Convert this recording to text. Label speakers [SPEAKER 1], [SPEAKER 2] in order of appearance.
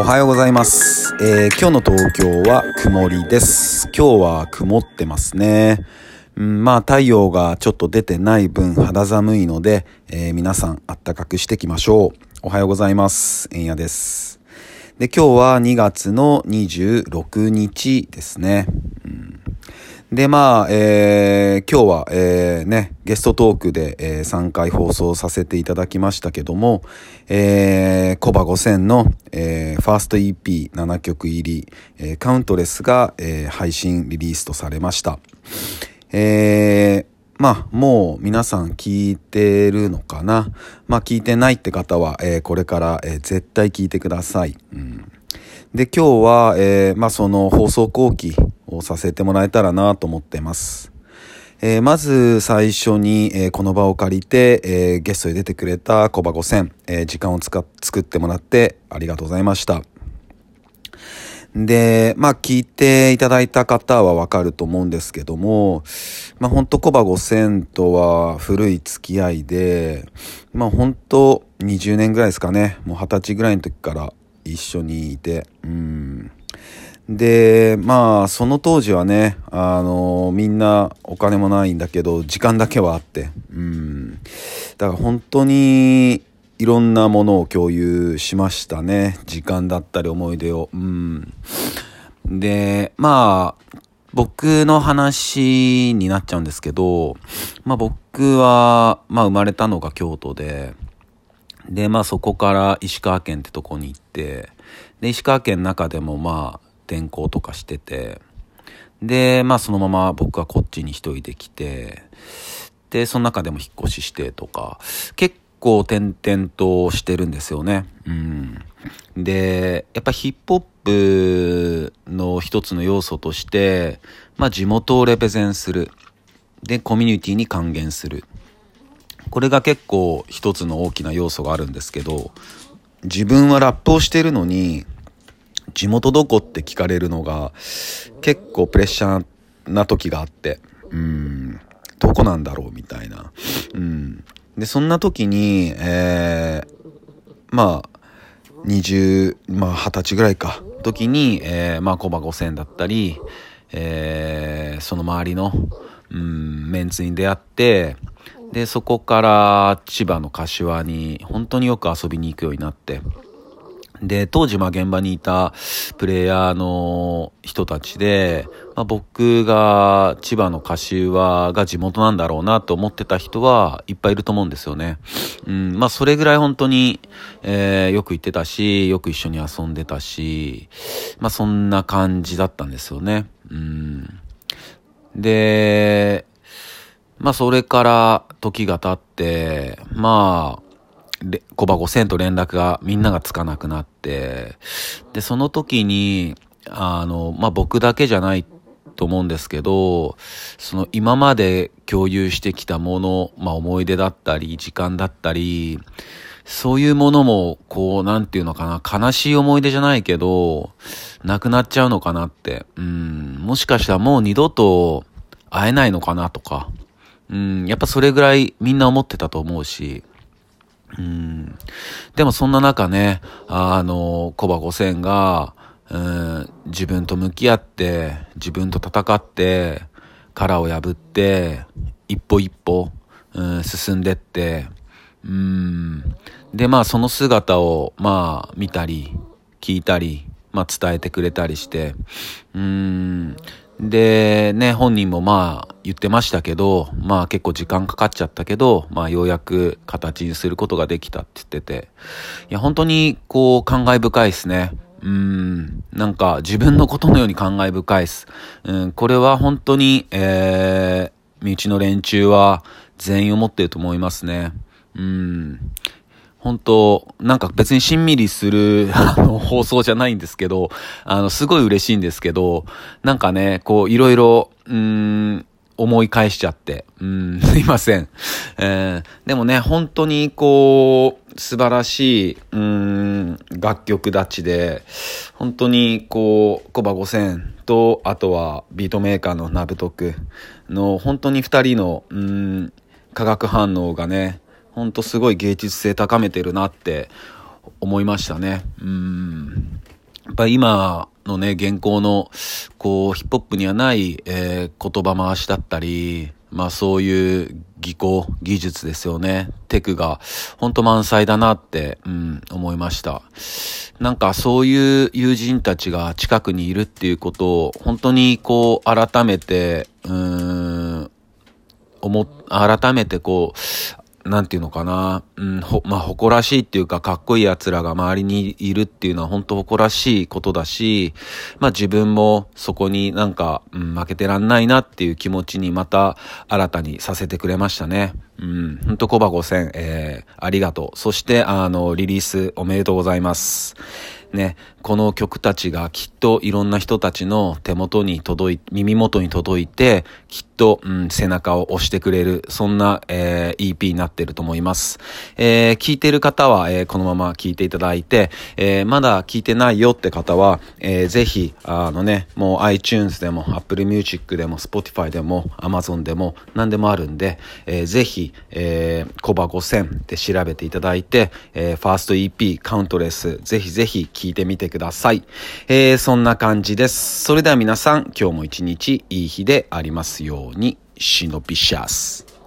[SPEAKER 1] おはようございます、えー今日の東京は曇りです。今日は曇ってますね。うん、まあ太陽がちょっと出てない分肌寒いので、えー皆さんあったかくしていきましょう。おはようございます。えんやです。で、今日は2月の26日ですね。で、まあ、えー今日は、えーね、ゲストトークで、えー3回放送させていただきましたけども、えーコバ5000の、えーファースト EP7 曲入り、えーカウントレスが、えー配信リリースとされました。えーまあ、もう皆さん聞いてるのかな？まあ、聞いてないって方は、えーこれから、えー絶対聞いてください。うんで、今日は、えーまあ、その放送後期をさせてもらえたらなと思ってます。えーまず最初に、えーこの場を借りて、えーゲストで出てくれた小葉5000、え時間を使っ作ってもらってありがとうございました。で、まあ聞いていただいた方はわかると思うんですけども、まあほんとコバ5000とは古い付き合いで、まあほんと20年ぐらいですかね、もう20歳ぐらいの時から一緒にいて、うん。で、まあその当時はね、あのみんなお金もないんだけど、時間だけはあって、うん。だから本当にいろんなものを共有しましたね。時間だったり思い出を。うん。で、まあ、僕の話になっちゃうんですけど、まあ僕は、まあ生まれたのが京都で、で、まあそこから石川県ってとこに行って、で、石川県の中でもまあ転校とかしてて、で、まあそのまま僕はこっちに一人で来て、で、その中でも引っ越ししてとか、結構転々としてるんですよね。うん。で、やっぱヒップホップの一つの要素として、まあ地元をレペゼンする。で、コミュニティに還元する。これが結構一つの大きな要素があるんですけど、自分はラップをしてるのに、地元どこって聞かれるのが結構プレッシャーな時があって、うん、どこなんだろうみたいな。うん。で、そんな時に、えー、まあ、20、まあ20歳ぐらいか、時に、えー、まあコバ5000だったり、えー、その周りの、うん、メンツに出会って、で、そこから千葉の柏に本当によく遊びに行くようになって、で、当時、まあ、現場にいたプレイヤーの人たちで、まあ、僕が千葉の柏が地元なんだろうなと思ってた人はいっぱいいると思うんですよね。うん、まあ、それぐらい本当に、えーよく行ってたし、よく一緒に遊んでたし、まあ、そんな感じだったんですよね。うん。で、まあ、それから時が経って、まあ、で、コバ5000と連絡がみんながつかなくなって、で、その時に、あの、まあ、僕だけじゃないと思うんですけど、その今まで共有してきたもの、まあ、思い出だったり、時間だったり、そういうものも、こう、なんていうのかな、悲しい思い出じゃないけど、なくなっちゃうのかなって、うん、もしかしたらもう二度と会えないのかなとか、うん、やっぱそれぐらいみんな思ってたと思うし、うん。でもそんな中ね、あの、コバ5000が、うん、自分と向き合って、自分と戦って、殻を破って、一歩一歩、うん、進んでって、うん。で、まあその姿を、まあ見たり、聞いたり、まあ伝えてくれたりして、うん。で、ね、本人もまあ言ってましたけど、まあ結構時間かかっちゃったけど、まあようやく形にすることができたって言ってて、いや本当にこう感慨深いですね。うん、なんか自分のことのように感慨深いです。うん、これは本当に、えー、身内の連中は全員思ってると思いますね。うん。本当なんか別にしんみりする、あの、放送じゃないんですけど、あの、すごい嬉しいんですけど、なんかね、こう、いろいろ、うん、思い返しちゃって、うん、すいません。えーでもね、本当にこう、素晴らしい、うん、楽曲立ちで、本当にこう、コバ5000と、あとはビートメーカーのナブトクの、本当に二人の、うん、化学反応がね、ほんとすごい芸術性高めてるなって思いましたね。うん。やっぱ今のね、現行の、こう、ヒップホップにはない、えー、言葉回しだったり、まあそういう技巧、技術ですよね。テクが、ほんと満載だなって、うん、思いました。なんかそういう友人たちが近くにいるっていうことを、本当にこう、改めて、うん、思、改めてこう、なんていうのかな、うん、ほ、まあ、誇らしいっていうか、かっこいい奴らが周りにいるっていうのは本当誇らしいことだし、まあ、自分もそこになんか、うん、負けてらんないなっていう気持ちにまた新たにさせてくれましたね。うん、ほんとコバ5000、えー、ありがとう。そして、あの、リリースおめでとうございます。ね、この曲たちがきっといろんな人たちの手元に届い、耳元に届いて、きっと、うん、背中を押してくれる、そんな、えー、EP になってると思います。えー、聞いてる方は、えー、このまま聞いていただいて、えー、まだ聞いてないよって方は、えー、ぜひ、あのね、もう iTunes でも、Apple Music でも、Spotify でも、Amazon でも、何でもあるんで、えー、ぜひ、えー、コバ5000で調べていただいて、えー、ファースト EP、カウントレス、ぜひぜひ聞いてみてください。えー、そんな感じです。それでは皆さん、今日も一日いい日でありますように。シノピシャス。